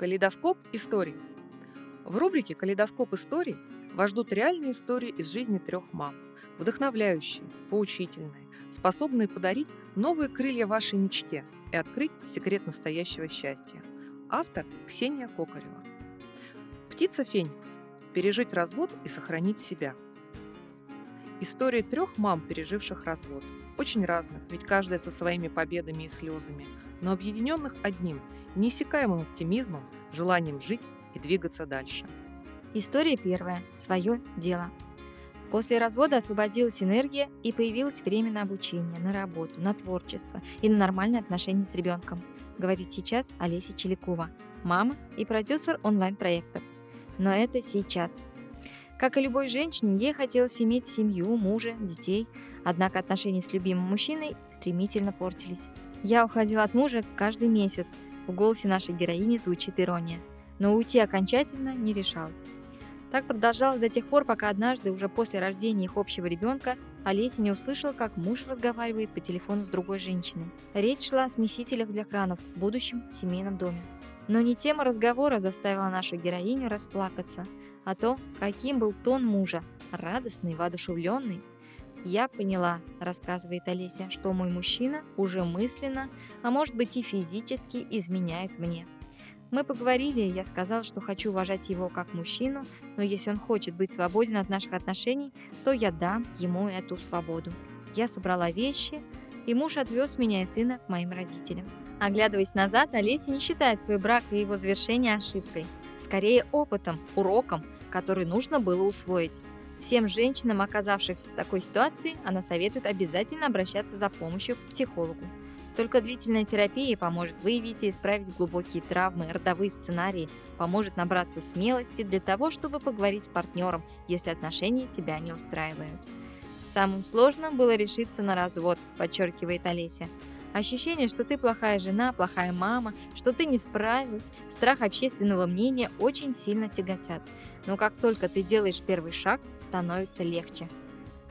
Калейдоскоп историй. В рубрике «Калейдоскоп историй» вас ждут реальные истории из жизни трех мам. Вдохновляющие, поучительные, способные подарить новые крылья вашей мечте и открыть секрет настоящего счастья. Автор Ксения Кокарева. Птица Феникс. Пережить развод и сохранить себя. История трех мам, переживших развод. Очень разных, ведь каждая со своими победами и слезами, но объединенных одним, неиссякаемым оптимизмом, желанием жить и двигаться дальше. История первая. Свое дело. После развода освободилась энергия и появилось время на обучение, на работу, на творчество и на нормальные отношения с ребенком, говорит сейчас Олеся Челякова, мама и продюсер онлайн-проектов. Но это сейчас. Как и любой женщине, ей хотелось иметь семью, мужа, детей, однако отношения с любимым мужчиной стремительно портились. Я уходила от мужа каждый месяц. В голосе нашей героини звучит ирония. Но уйти окончательно не решалась. Так продолжалось до тех пор, пока однажды, уже после рождения их общего ребенка, Олеся не услышала, как муж разговаривает по телефону с другой женщиной. Речь шла о смесителях для кранов в будущем семейном доме. Но не тема разговора заставила нашу героиню расплакаться, а то, каким был тон мужа, радостный, воодушевленный. «Я поняла», – рассказывает Олеся, – «что мой мужчина уже мысленно, а может быть и физически изменяет мне». Мы поговорили, я сказал, что хочу уважать его как мужчину, но если он хочет быть свободен от наших отношений, то я дам ему эту свободу. Я собрала вещи, и муж отвез меня и сына к моим родителям. Оглядываясь назад, Олеся не считает свой брак и его завершение ошибкой. Скорее опытом, уроком, который нужно было усвоить. Всем женщинам, оказавшимся в такой ситуации, она советует обязательно обращаться за помощью к психологу. Только длительная терапия поможет выявить и исправить глубокие травмы, родовые сценарии, поможет набраться смелости для того, чтобы поговорить с партнером, если отношения тебя не устраивают. Самым сложным было решиться на развод, подчеркивает Олеся. Ощущение, что ты плохая жена, плохая мама, что ты не справилась, страх общественного мнения очень сильно тяготят. Но как только ты делаешь первый шаг, становится легче.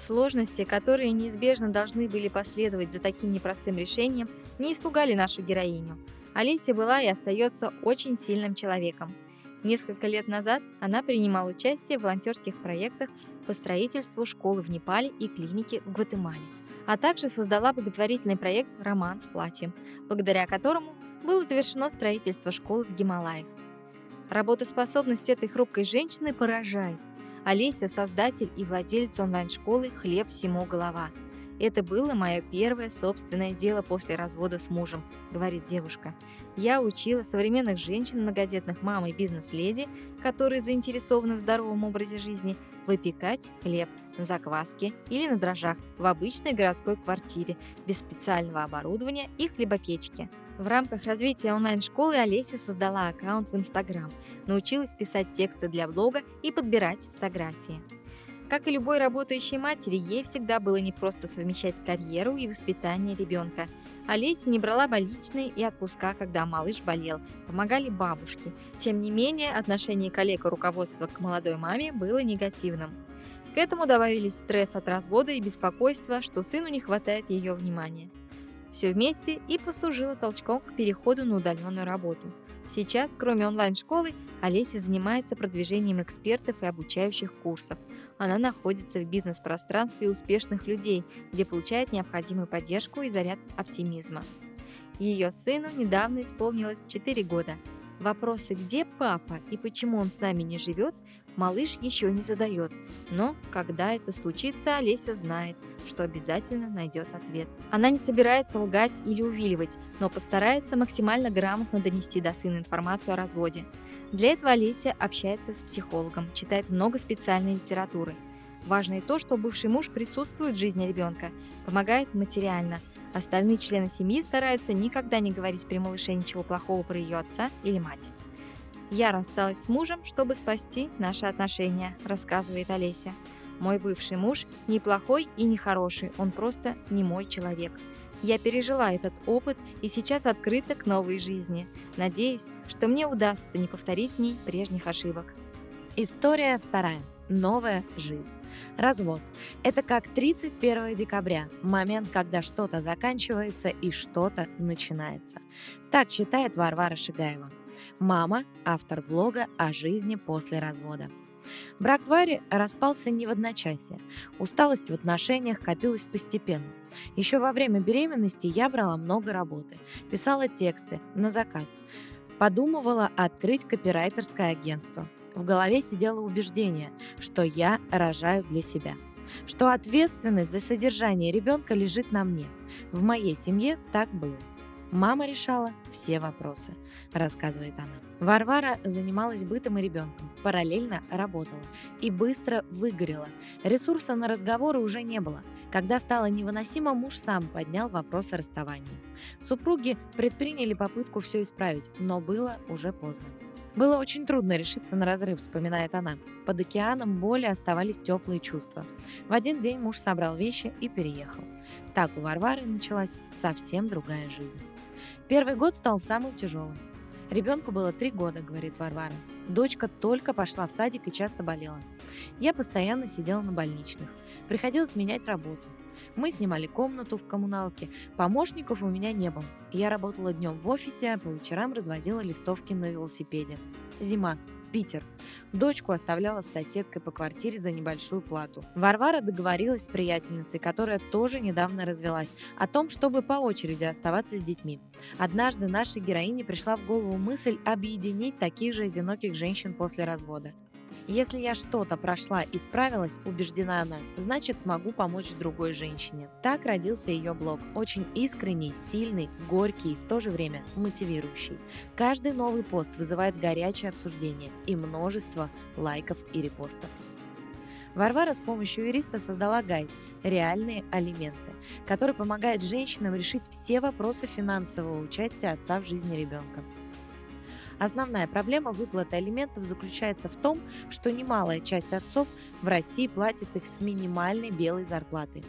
Сложности, которые неизбежно должны были последовать за таким непростым решением, не испугали нашу героиню. Олеся была и остается очень сильным человеком. Несколько лет назад она принимала участие в волонтерских проектах по строительству школы в Непале и клиники в Гватемале, а также создала благотворительный проект «Роман с платьем», благодаря которому было завершено строительство школы в Гималаях. Работоспособность этой хрупкой женщины поражает. Олеся – создатель и владелец онлайн-школы «Хлеб всему голова». «Это было мое первое собственное дело после развода с мужем», – говорит девушка. «Я учила современных женщин, многодетных мам и бизнес-леди, которые заинтересованы в здоровом образе жизни, выпекать хлеб на закваске или на дрожжах в обычной городской квартире без специального оборудования и хлебопечки. В рамках развития онлайн-школы Олеся создала аккаунт в Инстаграм, научилась писать тексты для блога и подбирать фотографии. Как и любой работающей матери, ей всегда было непросто совмещать карьеру и воспитание ребенка. Олеся не брала больничные и отпуска, когда малыш болел, помогали бабушки. Тем не менее, отношение коллег и руководства к молодой маме было негативным. К этому добавились стресс от развода и беспокойство, что сыну не хватает ее внимания. Все вместе и послужило толчком к переходу на удаленную работу. Сейчас, кроме онлайн-школы, Олеся занимается продвижением экспертов и обучающих курсов. Она находится в бизнес-пространстве успешных людей, где получает необходимую поддержку и заряд оптимизма. Ее сыну недавно исполнилось 4 года. Вопросы «Где папа?» и «Почему он с нами не живет?» малыш еще не задает. Но когда это случится, Олеся знает, что обязательно найдет ответ. Она не собирается лгать или увиливать, но постарается максимально грамотно донести до сына информацию о разводе. Для этого Олеся общается с психологом, читает много специальной литературы. Важно и то, что бывший муж присутствует в жизни ребенка, помогает материально. Остальные члены семьи стараются никогда не говорить при малыше ничего плохого про ее отца или мать. «Я рассталась с мужем, чтобы спасти наши отношения», – рассказывает Олеся. «Мой бывший муж неплохой и не хороший, он просто не мой человек. Я пережила этот опыт и сейчас открыта к новой жизни. Надеюсь, что мне удастся не повторить в ней прежних ошибок». История вторая. Новая жизнь. Развод. Это как 31 декабря, момент, когда что-то заканчивается и что-то начинается. Так считает Варвара Шигаева. Мама – автор блога о жизни после развода. Брак Вари распался не в одночасье. Усталость в отношениях копилась постепенно. Еще во время беременности я брала много работы, писала тексты на заказ, подумывала открыть копирайтерское агентство. В голове сидело убеждение, что я рожаю для себя – что ответственность за содержание ребенка лежит на мне. В моей семье так было. Мама решала все вопросы, рассказывает она. Варвара занималась бытом и ребенком, параллельно работала и быстро выгорела. Ресурса на разговоры уже не было. Когда стало невыносимо, муж сам поднял вопрос о расставании. Супруги предприняли попытку все исправить, но было уже поздно. Было очень трудно решиться на разрыв, вспоминает она. Под океаном боли оставались теплые чувства. В один день муж собрал вещи и переехал. Так у Варвары началась совсем другая жизнь. Первый год стал самым тяжелым. Ребенку было три года, говорит Варвара. Дочка только пошла в садик и часто болела. Я постоянно сидела на больничных. Приходилось менять работу. Мы снимали комнату в коммуналке. Помощников у меня не было. Я работала днем в офисе, а по вечерам развозила листовки на велосипеде. Зима. Питер. Дочку оставляла с соседкой по квартире за небольшую плату. Варвара договорилась с приятельницей, которая тоже недавно развелась, о том, чтобы по очереди оставаться с детьми. Однажды нашей героине пришла в голову мысль объединить таких же одиноких женщин после развода. Если я что-то прошла и справилась, убеждена она, значит смогу помочь другой женщине. Так родился ее блог. Очень искренний, сильный, горький в то же время мотивирующий. Каждый новый пост вызывает горячее обсуждение и множество лайков и репостов. Варвара с помощью юриста создала гайд «Реальные алименты», который помогает женщинам решить все вопросы финансового участия отца в жизни ребенка. Основная проблема выплаты алиментов заключается в том, что немалая часть отцов в России платит их с минимальной белой зарплаты.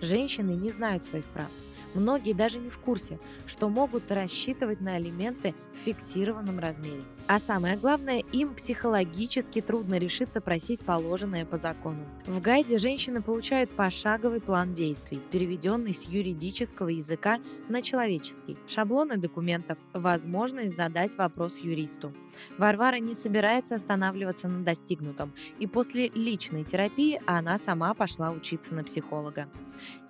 Женщины не знают своих прав. Многие даже не в курсе, что могут рассчитывать на алименты в фиксированном размере. А самое главное, им психологически трудно решиться просить положенное по закону. В гайде женщины получают пошаговый план действий, переведенный с юридического языка на человеческий, шаблоны документов, возможность задать вопрос юристу. Варвара не собирается останавливаться на достигнутом, и после личной терапии она сама пошла учиться на психолога.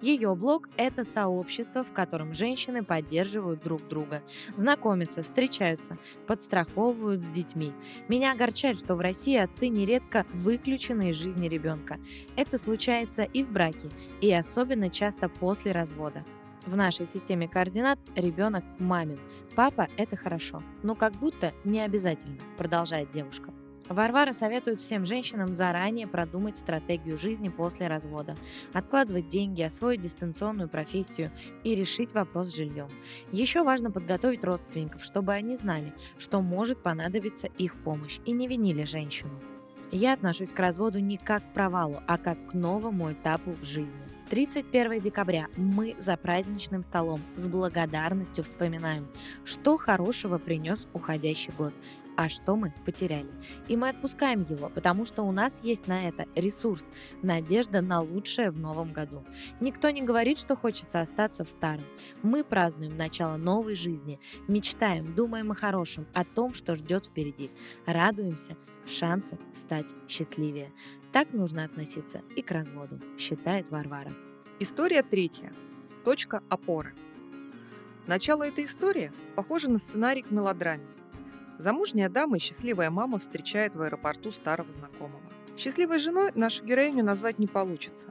Ее блог – это сообщество, в котором женщины поддерживают друг друга, знакомятся, встречаются, подстраховывают с детьми. Меня огорчает, что в России отцы нередко выключены из жизни ребенка. Это случается и в браке, и особенно часто после развода. В нашей системе координат ребенок мамин. Папа – это хорошо, но как будто не обязательно, продолжает девушка. Варвара советует всем женщинам заранее продумать стратегию жизни после развода, откладывать деньги, освоить дистанционную профессию и решить вопрос с жильем. Еще важно подготовить родственников, чтобы они знали, что может понадобиться их помощь и не винили женщину. Я отношусь к разводу не как к провалу, а как к новому этапу в жизни. 31 декабря мы за праздничным столом с благодарностью вспоминаем, что хорошего принес уходящий год, а что мы потеряли. И мы отпускаем его, потому что у нас есть на это ресурс, надежда на лучшее в новом году. Никто не говорит, что хочется остаться в старом. Мы празднуем начало новой жизни, мечтаем, думаем о хорошем, о том, что ждет впереди. Радуемся шансу стать счастливее. Так нужно относиться и к разводу, считает Варвара. История третья. Точка опоры. Начало этой истории похоже на сценарий к мелодраме. Замужняя дама и счастливая мама встречают в аэропорту старого знакомого. Счастливой женой нашу героиню назвать не получится.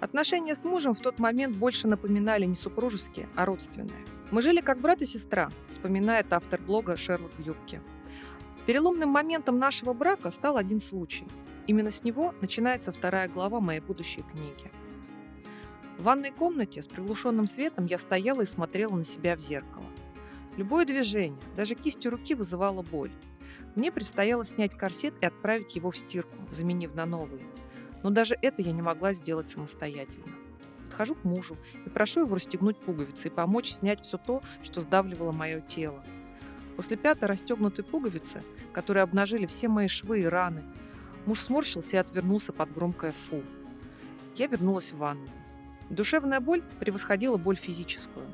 Отношения с мужем в тот момент больше напоминали не супружеские, а родственные. «Мы жили как брат и сестра», вспоминает автор блога «Шерлок в юбке». Переломным моментом нашего брака стал один случай – Именно с него начинается вторая глава моей будущей книги. В ванной комнате с приглушенным светом я стояла и смотрела на себя в зеркало. Любое движение, даже кистью руки вызывало боль. Мне предстояло снять корсет и отправить его в стирку, заменив на новый. Но даже это я не могла сделать самостоятельно. Подхожу к мужу и прошу его расстегнуть пуговицы и помочь снять все то, что сдавливало мое тело. После пятой расстегнутой пуговицы, которые обнажили все мои швы и раны, Муж сморщился и отвернулся под громкое «фу». Я вернулась в ванну. Душевная боль превосходила боль физическую.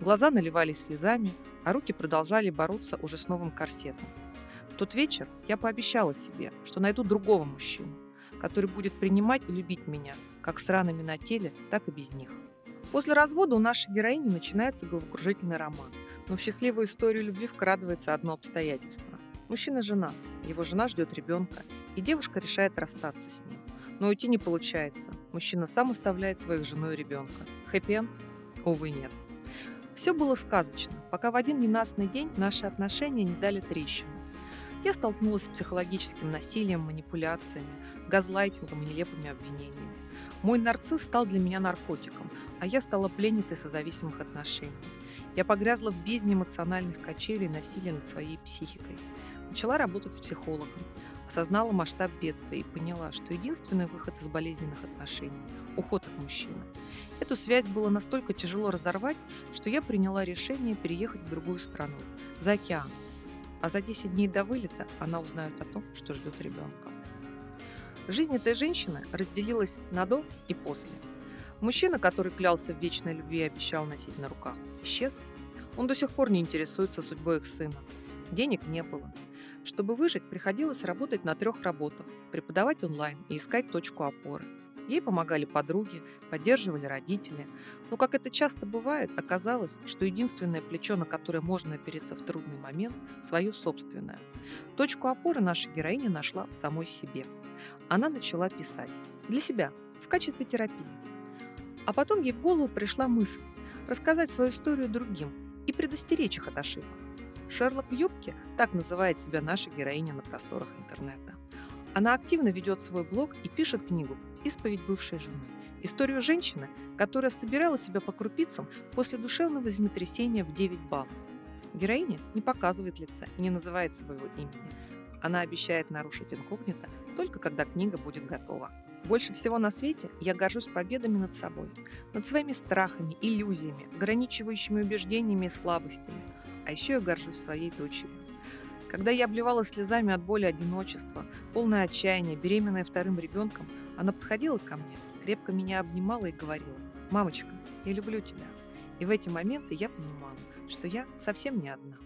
Глаза наливались слезами, а руки продолжали бороться уже с новым корсетом. В тот вечер я пообещала себе, что найду другого мужчину, который будет принимать и любить меня, как с ранами на теле, так и без них. После развода у нашей героини начинается головокружительный роман, но в счастливую историю любви вкрадывается одно обстоятельство. Мужчина жена, его жена ждет ребенка, и девушка решает расстаться с ним. Но уйти не получается. Мужчина сам оставляет своих жену и ребенка. Хэппи-энд? Увы, нет. Все было сказочно, пока в один ненастный день наши отношения не дали трещину. Я столкнулась с психологическим насилием, манипуляциями, газлайтингом и нелепыми обвинениями. Мой нарцисс стал для меня наркотиком, а я стала пленницей созависимых отношений. Я погрязла в бездне эмоциональных качелей и насилия над своей психикой. Начала работать с психологом, осознала масштаб бедствия и поняла, что единственный выход из болезненных отношений – уход от мужчины. Эту связь было настолько тяжело разорвать, что я приняла решение переехать в другую страну, за океан. А за 10 дней до вылета она узнает о том, что ждет ребенка. Жизнь этой женщины разделилась на до и после. Мужчина, который клялся в вечной любви и обещал носить на руках, исчез. Он до сих пор не интересуется судьбой их сына. Денег не было. Чтобы выжить, приходилось работать на трех работах, преподавать онлайн и искать точку опоры – Ей помогали подруги, поддерживали родители. Но, как это часто бывает, оказалось, что единственное плечо, на которое можно опереться в трудный момент, свое собственное. Точку опоры наша героиня нашла в самой себе. Она начала писать. Для себя, в качестве терапии. А потом ей в голову пришла мысль рассказать свою историю другим и предостеречь их от ошибок. Шерлок в юбке – так называет себя наша героиня на просторах интернета. Она активно ведет свой блог и пишет книгу исповедь бывшей жены. Историю женщины, которая собирала себя по крупицам после душевного землетрясения в 9 баллов. Героиня не показывает лица и не называет своего имени. Она обещает нарушить инкогнито только когда книга будет готова. Больше всего на свете я горжусь победами над собой, над своими страхами, иллюзиями, ограничивающими убеждениями и слабостями. А еще я горжусь своей дочерью. Когда я обливалась слезами от боли одиночества, полное отчаяния, беременная вторым ребенком, она подходила ко мне, крепко меня обнимала и говорила, «Мамочка, я люблю тебя». И в эти моменты я понимала, что я совсем не одна.